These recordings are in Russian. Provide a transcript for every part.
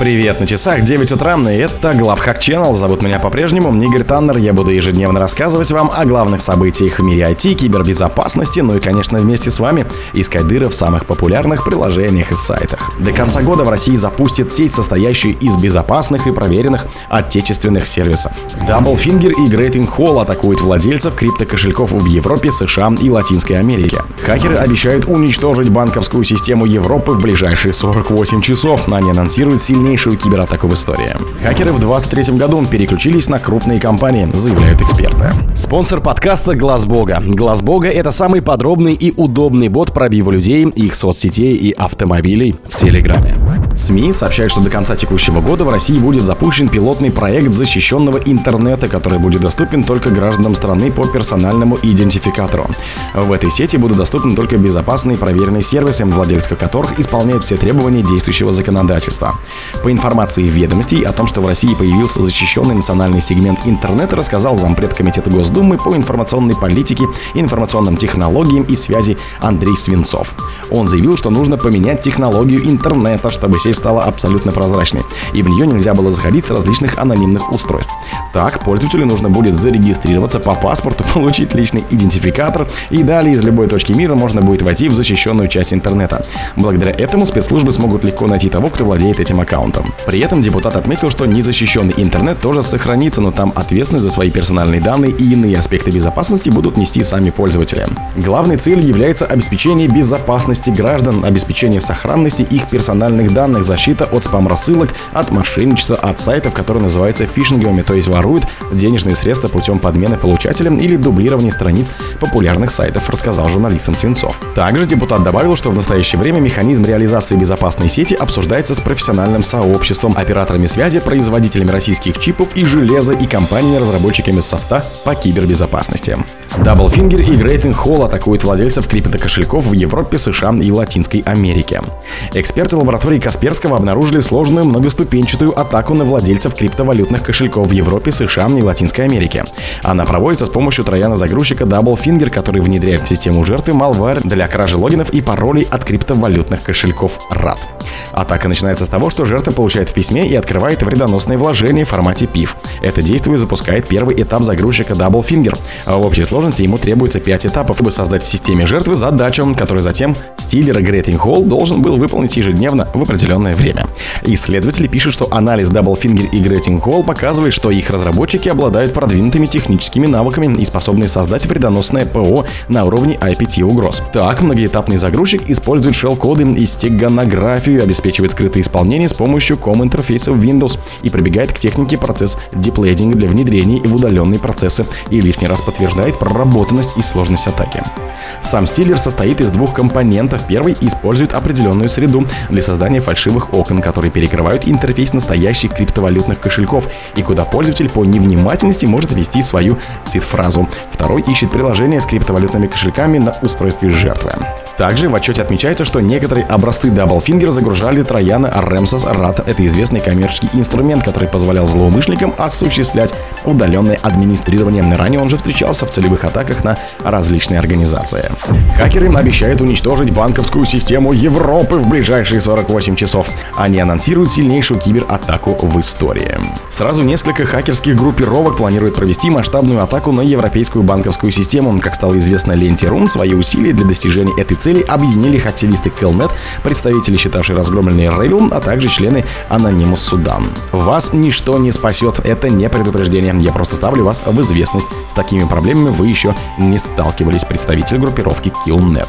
Привет, на часах 9 утра, и это Главхак Channel. Зовут меня по-прежнему Игорь Таннер. Я буду ежедневно рассказывать вам о главных событиях в мире IT, кибербезопасности, ну и, конечно, вместе с вами искать дыры в самых популярных приложениях и сайтах. До конца года в России запустит сеть, состоящую из безопасных и проверенных отечественных сервисов. Double Finger и Great Hall атакуют владельцев криптокошельков в Европе, США и Латинской Америке. Хакеры обещают уничтожить банковскую систему Европы в ближайшие 48 часов. Они анонсируют сильные крупнейшую кибератаку в истории. Хакеры в 2023 году переключились на крупные компании, заявляют эксперты. Спонсор подкаста Глаз Бога. Глаз Бога это самый подробный и удобный бот пробива людей, их соцсетей и автомобилей в Телеграме. СМИ сообщают, что до конца текущего года в России будет запущен пилотный проект защищенного интернета, который будет доступен только гражданам страны по персональному идентификатору. В этой сети будут доступны только безопасные проверенные сервисы, владельцы которых исполняют все требования действующего законодательства. По информации ведомостей о том, что в России появился защищенный национальный сегмент интернета, рассказал зампред Комитета Госдумы по информационной политике, информационным технологиям и связи Андрей Свинцов. Он заявил, что нужно поменять технологию интернета, чтобы сеть стала абсолютно прозрачной, и в нее нельзя было заходить с различных анонимных устройств. Так, пользователю нужно будет зарегистрироваться по паспорту, получить личный идентификатор, и далее из любой точки мира можно будет войти в защищенную часть интернета. Благодаря этому спецслужбы смогут легко найти того, кто владеет этим аккаунтом. При этом депутат отметил, что незащищенный интернет тоже сохранится, но там ответственность за свои персональные данные и иные аспекты безопасности будут нести сами пользователи. Главной целью является обеспечение безопасности граждан, обеспечение сохранности их персональных данных, защита от спам-рассылок, от мошенничества, от сайтов, которые называются фишинговыми, то есть воруют денежные средства путем подмены получателям или дублирования страниц популярных сайтов, рассказал журналистам Свинцов. Также депутат добавил, что в настоящее время механизм реализации безопасной сети обсуждается с профессиональным сообществом, операторами связи, производителями российских чипов и железа и компаниями-разработчиками софта по кибербезопасности. DoubleFinger и GreetingGhoul атакуют владельцев криптокошельков в Европе, США и Латинской Америке. Эксперты лаборатории Касперского обнаружили сложную многоступенчатую атаку на владельцев криптовалютных кошельков в Европе, США и Латинской Америке. Она проводится с помощью трояна-загрузчика DoubleFinger, который внедряет в систему жертвы malware для кражи логинов и паролей от криптовалютных кошельков RAT. Атака начинается с того, что жертва получает в письме и открывает вредоносное вложение в формате PIF. Это действие запускает первый этап загрузчика DoubleFinger. А в общей сложности ему требуется 5 этапов, чтобы создать в системе жертвы задачу, которую затем stealer GreetingGhoul должен был выполнить ежедневно в определенное время. Исследователи пишут, что анализ DoubleFinger и GreetingGhoul показывает, что их разработчики обладают продвинутыми техническими навыками и способны создать вредоносное ПО на уровне APT угроз. Так, многоэтапный загрузчик использует shell-коды и стеганографию, обеспечивает скрытое исполнение с помощью COM-интерфейса Windows и прибегает к технике процесс деплейдинга для внедрения в удаленные процессы и лишний раз подтверждает проработанность и сложность атаки. Сам стилер состоит из двух компонентов. Первый использует определенную среду для создания фальшивых окон, которые перекрывают интерфейс настоящих криптовалютных кошельков и куда пользователь по невнимательности может ввести свою сид-фразу. Второй ищет приложение с криптовалютными кошельками на устройстве жертвы. Также в отчете отмечается, что некоторые образцы Double Finger загружали трояна Remsos RAT. Это известный коммерческий инструмент, который позволял злоумышленникам осуществлять удаленное администрирование. Ранее он же встречался в целевых атаках на различные организации. Хакеры обещают уничтожить банковскую систему Европы в ближайшие 48 часов. Они анонсируют сильнейшую кибератаку в истории. Сразу несколько хакерских группировок планируют провести масштабную атаку на европейскую банковскую систему. Как стало известно ленте Рун, свои усилия для достижения этой цели цели объединили активисты Killnet, представители, считавшие разгромленный Revil, а также члены Anonymous Судан. Вас ничто не спасет, это не предупреждение, я просто ставлю вас в известность. С такими проблемами вы еще не сталкивались, представитель группировки Killnet.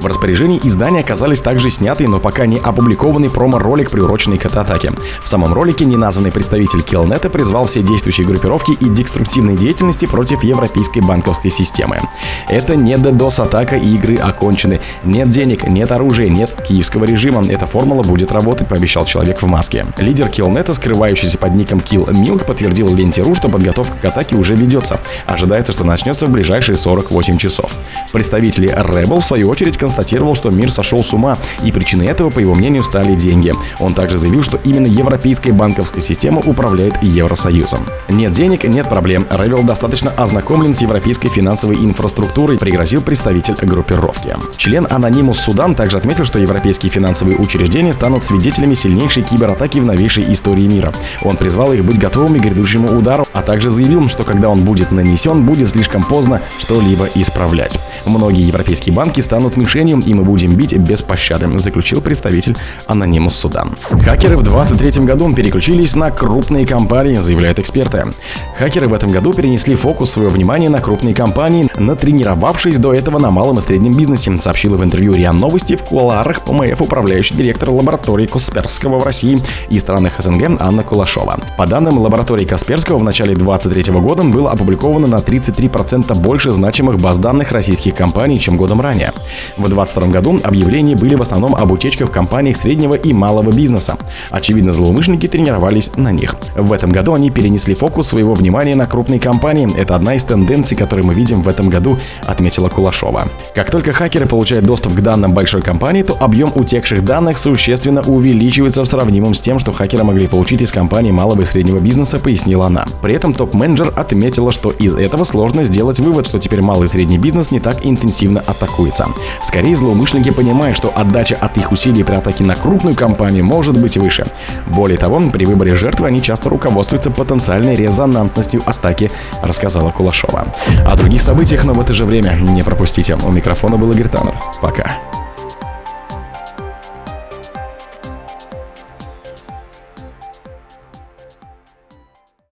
В распоряжении издания оказались также снятый, но пока не опубликованный промо-ролик, приуроченный к этой атаке. В самом ролике неназванный представитель Killnet призвал все действующие группировки и деструктивной деятельности против европейской банковской системы. Это не DDoS-атака и игры окончены. Нет денег, нет оружия, нет киевского режима. Эта формула будет работать, пообещал человек в маске. Лидер Killnet, скрывающийся под ником Kill Milk, подтвердил ленте.ру, что подготовка к атаке уже ведется. Ожидается, что начнется в ближайшие 48 часов. Представители Rebel, в свою очередь, констатировал, что мир сошел с ума, и причиной этого, по его мнению, стали деньги. Он также заявил, что именно европейская банковская система управляет Евросоюзом. Нет денег, нет проблем. Ревел достаточно ознакомлен с европейской финансовой инфраструктурой, пригрозил представитель группировки. Член Анонимус Судан также отметил, что европейские финансовые учреждения станут свидетелями сильнейшей кибератаки в новейшей истории мира. Он призвал их быть готовыми к грядущему удару, а также заявил, что когда он будет нанесен, будет слишком поздно что-либо исправлять. Многие европейские банки станут мишенью, и мы будем бить без пощады, заключил представитель Анонимус Судан. Хакеры в 2023 году переключились на крупные компании, заявляют эксперты. Хакеры в этом году перенесли фокус своего внимания на крупные компании, натренировавшись до этого на малом и среднем бизнесе, сообщила в интервью РИА Новости в кулуарах ПМФ управляющий директор лаборатории Касперского в России и странах СНГ Анна Кулашова. По данным лаборатории Касперского, в начале 2023 года было опубликовано на 33% больше значимых баз данных российских компаний, чем годом ранее. В 2022 году объявления были в основном об утечках в компаниях среднего и малого бизнеса. Очевидно, злоумышленники тренировались на них. В этом году они перенесли фокус своего внимания на крупные компании. Это одна из тенденций, которые мы видим в этом году, отметила Кулашова. Как только хакеры получают доступ к данным большой компании, то объем утекших данных существенно увеличивается в сравнимом с тем, что хакеры могли получить из компании малого и среднего бизнеса, пояснила она. При этом топ-менеджер отметила, что из этого сложно сделать вывод, что теперь малый и средний бизнес не так интенсивно атакуется. Скорее, злоумышленники понимают, что отдача от их усилий при атаке на крупную компанию может быть выше. Более того, при выборе жертвы они часто руководствуются потенциальной резонантностью атаки, рассказала Кулашова. О других событиях, но в это же время не пропустите. У микрофона был Игорь Таннер. Пока.